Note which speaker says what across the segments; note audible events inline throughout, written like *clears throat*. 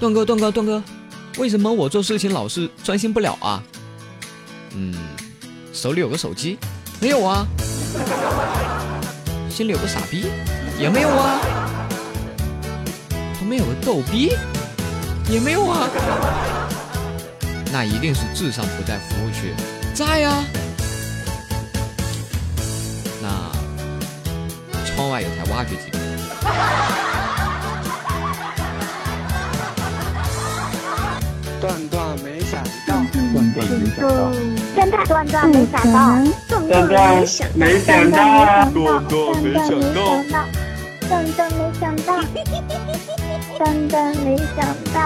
Speaker 1: 段哥，段哥，段哥，为什么我做事情老是专心不了啊？嗯，手里有个手机，没有啊。心里有个傻逼，也没有啊。旁边有个逗逼，也没有啊。那一定是智商不在服务区，在呀。那窗外有台挖掘机。
Speaker 2: 段段没想到，断
Speaker 3: 断没想到，真的段段没想到，
Speaker 2: 段段没想到，段段没想
Speaker 3: 到，段段没想到，段段没想到。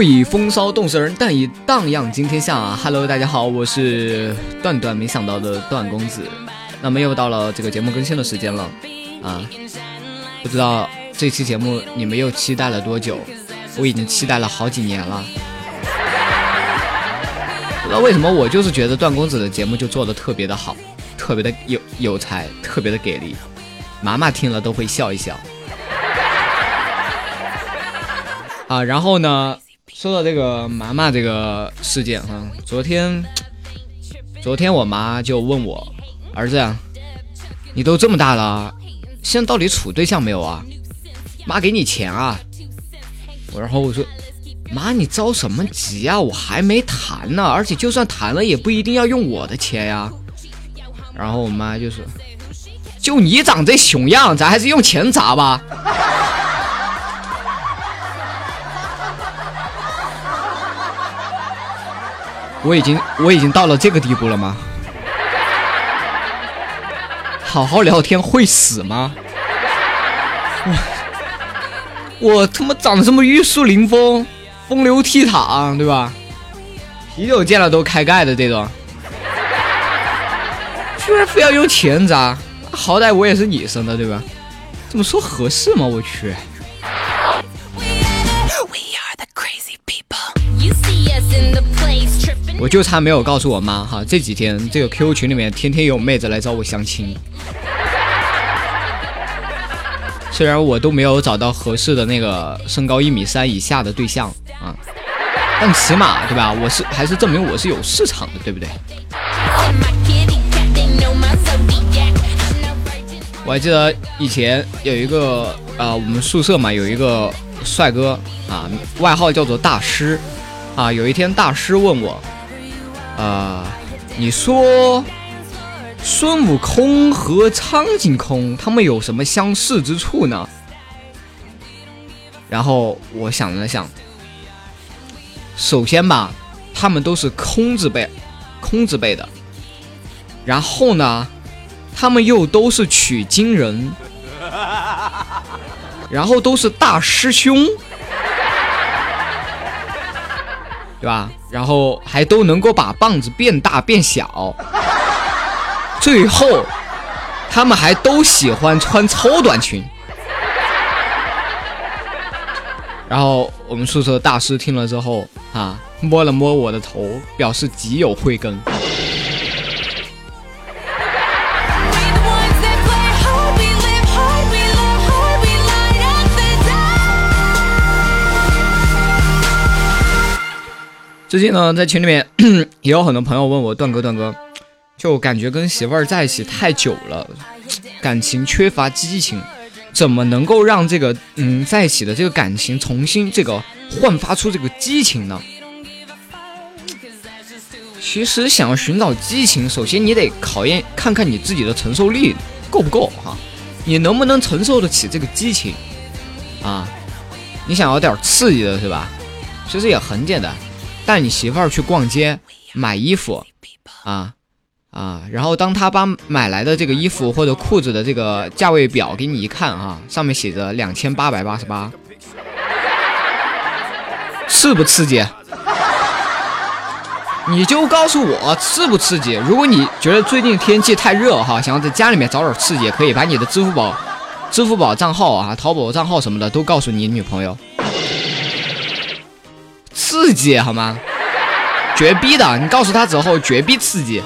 Speaker 1: 不以风骚动世人，但以荡漾惊天下。Hello，大家好，我是段段没想到的段公子。那么又到了这个节目更新的时间了啊！不知道这期节目你们又期待了多久？我已经期待了好几年了。不知道为什么，我就是觉得段公子的节目就做的特别的好，特别的有有才，特别的给力。妈妈听了都会笑一笑。啊，然后呢？说到这个妈妈这个事件哈，昨天，昨天我妈就问我儿子呀，你都这么大了，现在到底处对象没有啊？妈给你钱啊？我然后我说，妈你着什么急啊？我还没谈呢，而且就算谈了，也不一定要用我的钱呀。然后我妈就说，就你长这熊样，咱还是用钱砸吧。*laughs* 我已经我已经到了这个地步了吗？好好聊天会死吗？我他妈长得这么玉树临风、风流倜傥，对吧？啤酒见了都开盖的这种，居然非要用钱砸？好歹我也是你生的，对吧？这么说合适吗？我去！我就差没有告诉我妈哈，这几天这个 QQ 群里面天天有妹子来找我相亲，虽然我都没有找到合适的那个身高一米三以下的对象啊，但起码对吧，我是还是证明我是有市场的，对不对？我还记得以前有一个啊，我们宿舍嘛有一个帅哥啊，外号叫做大师啊，有一天大师问我。啊，你说孙悟空和苍井空他们有什么相似之处呢？然后我想了想，首先吧，他们都是空字辈，空字辈的。然后呢，他们又都是取经人，然后都是大师兄。对吧？然后还都能够把棒子变大变小，最后他们还都喜欢穿超短裙。然后我们宿舍大师听了之后啊，摸了摸我的头，表示极有慧根。最近呢，在群里面 *clears throat* 也有很多朋友问我段哥，段哥，就感觉跟媳妇儿在一起太久了，感情缺乏激情，怎么能够让这个嗯在一起的这个感情重新这个焕发出这个激情呢？其实想要寻找激情，首先你得考验看看你自己的承受力够不够哈，你能不能承受得起这个激情啊？你想要点刺激的是吧？其实也很简单。带你媳妇儿去逛街买衣服，啊啊，然后当他把买来的这个衣服或者裤子的这个价位表给你一看啊，上面写着两千八百八十八，刺不刺激？*laughs* 你就告诉我刺不刺激？如果你觉得最近天气太热哈，想要在家里面找点刺激，可以把你的支付宝、支付宝账号啊、淘宝账号什么的都告诉你女朋友，刺激好吗？绝逼的！你告诉他之后，绝逼刺激。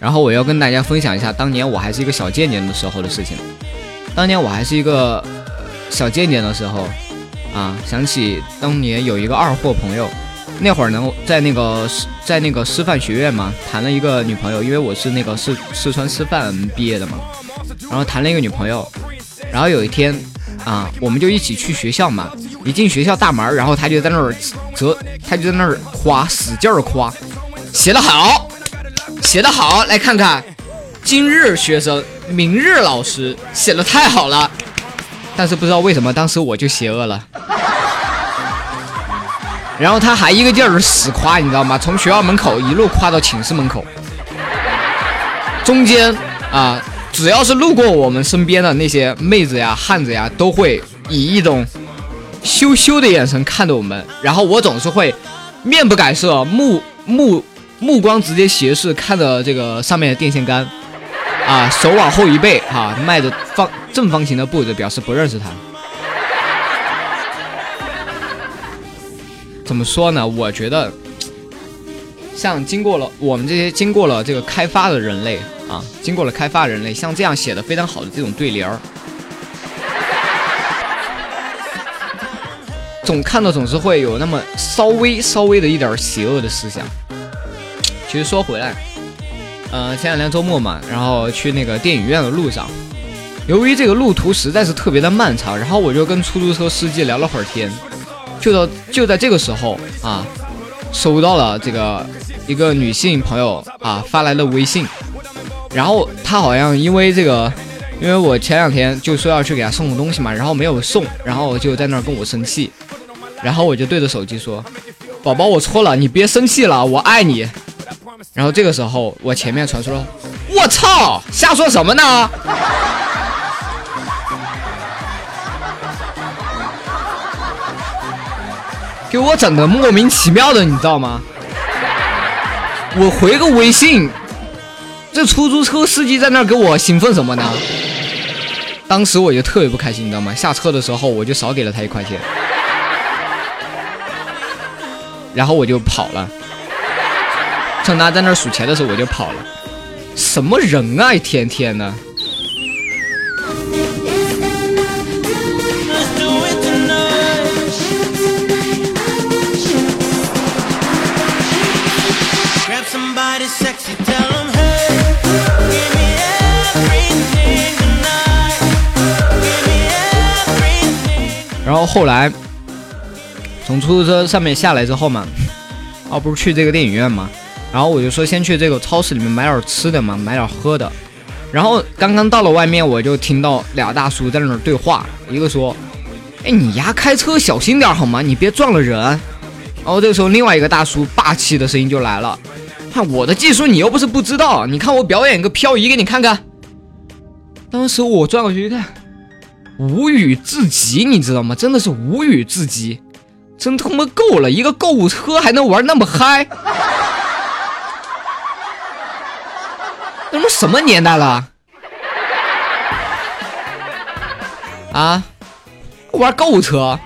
Speaker 1: 然后我要跟大家分享一下当年我还是一个小贱贱的时候的事情。当年我还是一个小贱贱的时候，啊，想起当年有一个二货朋友，那会儿呢在那个在那个师范学院嘛，谈了一个女朋友，因为我是那个四四川师范毕业的嘛，然后谈了一个女朋友，然后有一天啊，我们就一起去学校嘛，一进学校大门，然后他就在那儿折，他就在那儿夸，使劲儿夸，写得好。写得好，来看看，今日学生，明日老师，写的太好了。但是不知道为什么，当时我就邪恶了。然后他还一个劲儿死夸，你知道吗？从学校门口一路夸到寝室门口，中间啊，只要是路过我们身边的那些妹子呀、汉子呀，都会以一种羞羞的眼神看着我们。然后我总是会面不改色，目目。目光直接斜视看着这个上面的电线杆，啊，手往后一背，哈，迈着放正方形的步子，表示不认识他。怎么说呢？我觉得，像经过了我们这些经过了这个开发的人类啊，经过了开发人类，像这样写的非常好的这种对联儿，总看到总是会有那么稍微稍微的一点邪恶的思想。其实说回来，呃，前两天周末嘛，然后去那个电影院的路上，由于这个路途实在是特别的漫长，然后我就跟出租车司机聊了会儿天，就到就在这个时候啊，收到了这个一个女性朋友啊发来的微信，然后她好像因为这个，因为我前两天就说要去给她送个东西嘛，然后没有送，然后就在那儿跟我生气，然后我就对着手机说：“宝宝，我错了，你别生气了，我爱你。”然后这个时候，我前面传出了“我操”，瞎说什么呢？给我整的莫名其妙的，你知道吗？我回个微信，这出租车司机在那给我兴奋什么呢？当时我就特别不开心，你知道吗？下车的时候我就少给了他一块钱，然后我就跑了。趁他在那数钱的时候，我就跑了。什么人啊，一天天的。然后后来从出租车上面下来之后嘛，*laughs* 哦，不是去这个电影院嘛？然后我就说先去这个超市里面买点吃的嘛，买点喝的。然后刚刚到了外面，我就听到俩大叔在那儿对话，一个说：“哎，你丫开车小心点好吗？你别撞了人。”然后这个时候，另外一个大叔霸气的声音就来了：“看我的技术，你又不是不知道，你看我表演个漂移给你看看。”当时我转过去一看，无语至极，你知道吗？真的是无语至极，真他妈够了，一个购物车还能玩那么嗨。*laughs* 那都什么年代了？啊，玩购物车。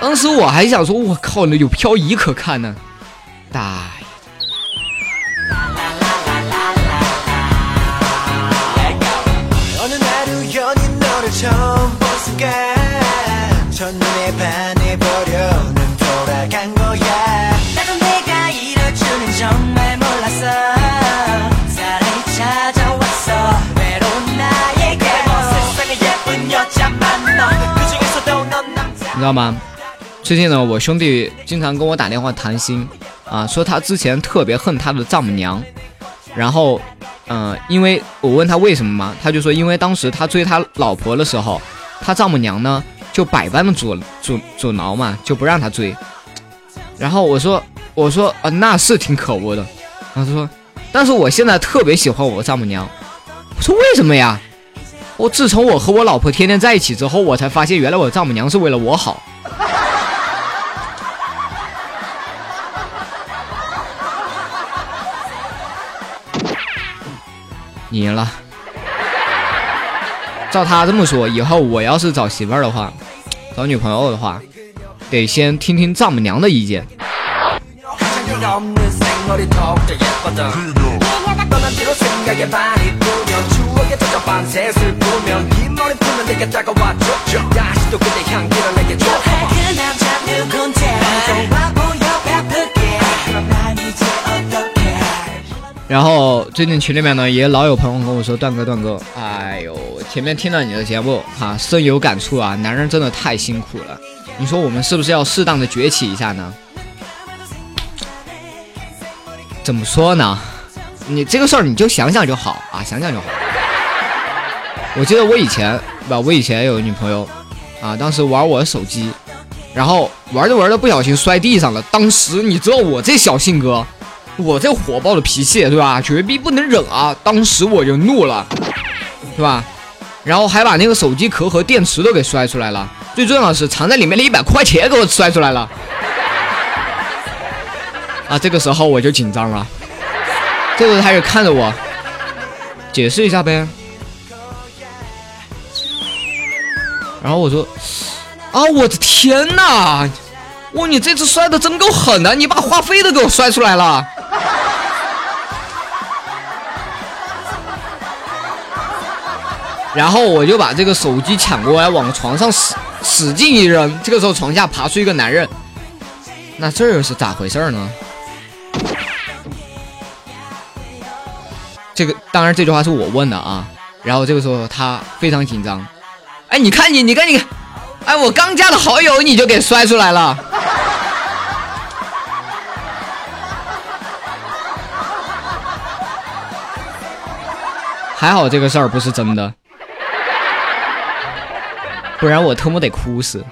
Speaker 1: 当时我还想说，我靠，那有漂移可看呢。大你知道吗？最近呢，我兄弟经常跟我打电话谈心，啊，说他之前特别恨他的丈母娘，然后，嗯，因为我问他为什么嘛，他就说因为当时他追他老婆的时候，他丈母娘呢。就百般的阻阻阻挠嘛，就不让他追。然后我说我说啊，那是挺可恶的。然后他说，但是我现在特别喜欢我丈母娘。我说为什么呀？我自从我和我老婆天天在一起之后，我才发现原来我丈母娘是为了我好。你赢了。照他这么说，以后我要是找媳妇儿的话，找女朋友的话，得先听听丈母娘的意见。然后最近群里面呢，也老有朋友跟我说：“段哥，段哥，哎呦，前面听了你的节目哈，深有感触啊，男人真的太辛苦了。你说我们是不是要适当的崛起一下呢？怎么说呢？你这个事儿你就想想就好啊，想想就好。我记得我以前吧，我以前有女朋友啊，当时玩我的手机，然后玩着玩着不小心摔地上了。当时你知道我这小性格。”我这火爆的脾气，对吧？绝逼不能忍啊！当时我就怒了，对吧？然后还把那个手机壳和电池都给摔出来了。最重要的是，藏在里面的一百块钱给我摔出来了。啊，这个时候我就紧张了。这个他就看着我，解释一下呗。然后我说：“啊，我的天哪！哇，你这次摔的真够狠的，你把话费都给我摔出来了。”然后我就把这个手机抢过来，往床上使使劲一扔。这个时候床下爬出一个男人，那这又是咋回事呢？这个当然这句话是我问的啊。然后这个时候他非常紧张，哎，你看你，你看你，哎，我刚加的好友你就给摔出来了。*laughs* 还好这个事儿不是真的。不然我特么得哭死。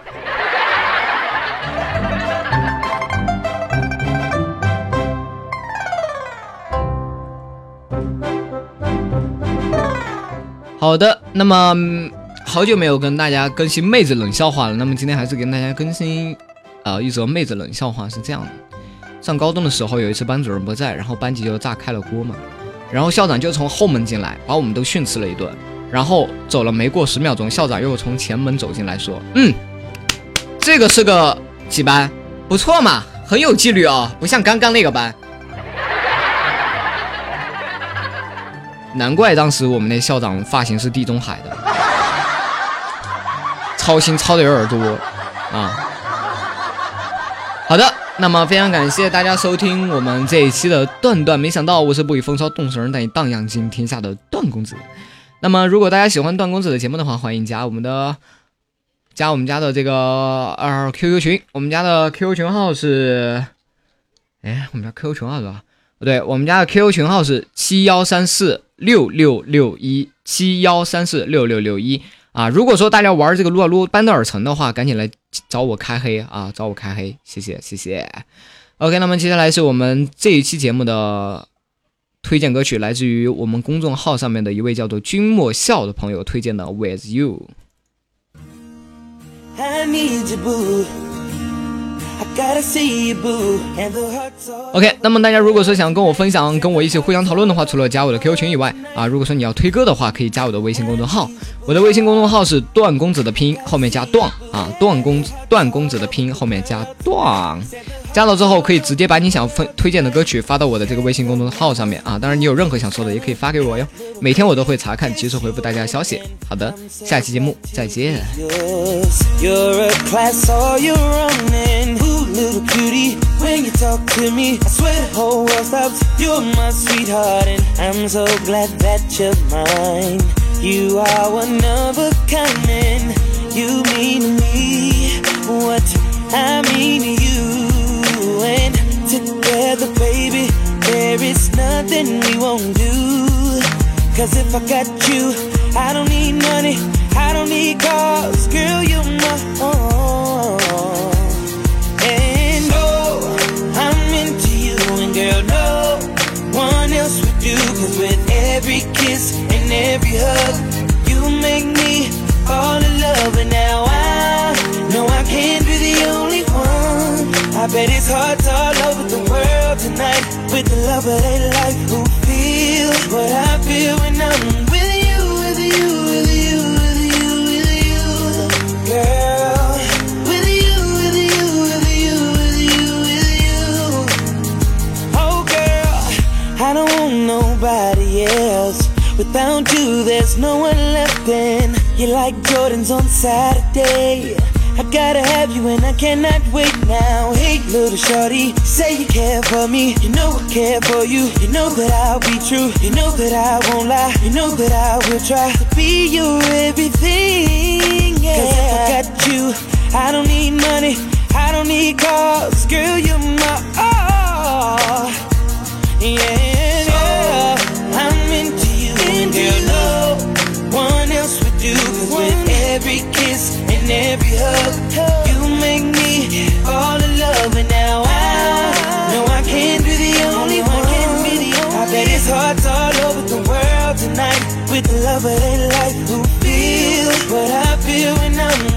Speaker 1: 好的，那么好久没有跟大家更新妹子冷笑话了，那么今天还是跟大家更新啊一则妹子冷笑话，是这样的：上高中的时候，有一次班主任不在，然后班级就炸开了锅嘛，然后校长就从后门进来，把我们都训斥了一顿。然后走了没过十秒钟，校长又从前门走进来说：“嗯，这个是个几班？不错嘛，很有纪律啊，不像刚刚那个班。难怪当时我们那校长发型是地中海的，操心操的有点多啊。好的，那么非常感谢大家收听我们这一期的段段，没想到我是不以风骚动世人，但以荡漾惊天下的段公子。”那么，如果大家喜欢段公子的节目的话，欢迎加我们的加我们家的这个呃 QQ 群，我们家的 QQ 群号是，哎，我们家 QQ 群号是吧？不对，我们家的 QQ 群号是七幺三四六六六一七幺三四六六六一啊。如果说大家玩这个撸啊撸班德尔城的话，赶紧来找我开黑啊，找我开黑，谢谢谢谢。OK，那么接下来是我们这一期节目的。推荐歌曲来自于我们公众号上面的一位叫做君莫笑的朋友推荐的《With You》。OK，那么大家如果说想跟我分享、跟我一起互相讨论的话，除了加我的 QQ 群以外啊，如果说你要推歌的话，可以加我的微信公众号。我的微信公众号是段公子的拼音后面加段啊，段公段公子的拼音后面加段。加了之后，可以直接把你想分推荐的歌曲发到我的这个微信公众号上面啊。当然，你有任何想说的，也可以发给我哟。每天我都会查看，及时回复大家消息。好的，下期节目再见。together, Cause if I got you, I don't need money, I don't need cars, girl, you're my
Speaker 4: all. And oh, I'm into you, and girl, no one else would do. Cause with every kiss and every hug, you make me fall in love. And now I know I can't be the only one. I bet his hearts all over the world tonight with the love of their life. Ooh what I feel when I'm with you, with you, with you, with you, with you, girl. With you, with you, with you, with you, with you. Oh, girl, I don't want nobody else. Without you, there's no one left. And you're like Jordans on Saturday. I gotta have you and I cannot wait now. Little shorty, say you care for me. You know I care for you. You know that I'll be true. You know that I won't lie. You know that I will try to be your everything. Yeah. Cause if I got you, I don't need money. I don't need cars. Girl, you're my all. Yeah, yeah. I'm into you. And girl, no one else would do. Cause with every kiss and every hug, you make me fall with the love of their life who feel what I feel when I'm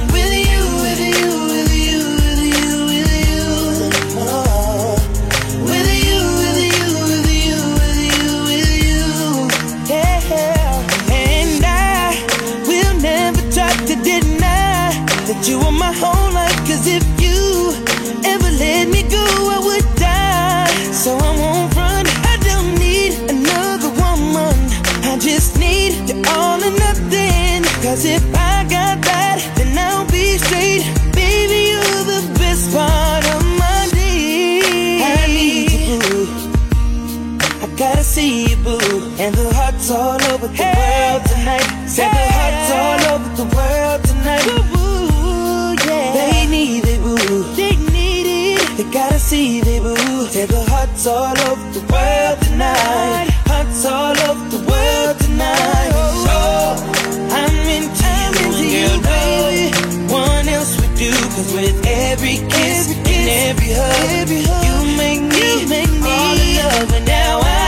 Speaker 4: see you, boo. And the hearts all over the world tonight. Said the hearts all over the world tonight. Boo, yeah. They need it, boo. They need it. They gotta see it, boo. Said the hearts all over the world tonight. Hearts all over the world tonight. Oh, oh. I'm into you, girl, baby. One else would do, cause with every kiss and every hug, you make me, make me all in love. And now I